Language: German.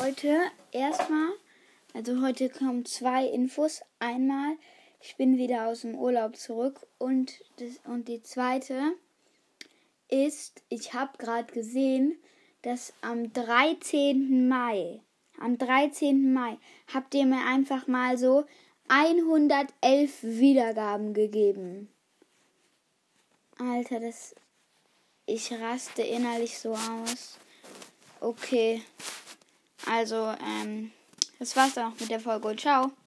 heute erstmal, also heute kommen zwei Infos. Einmal, ich bin wieder aus dem Urlaub zurück und, das, und die zweite ist, ich habe gerade gesehen, dass am 13. Mai, am 13. Mai, habt ihr mir einfach mal so 111 Wiedergaben gegeben. Alter, das. Ich raste innerlich so aus. Okay. Also, ähm, das war's dann auch mit der Folge. Ciao.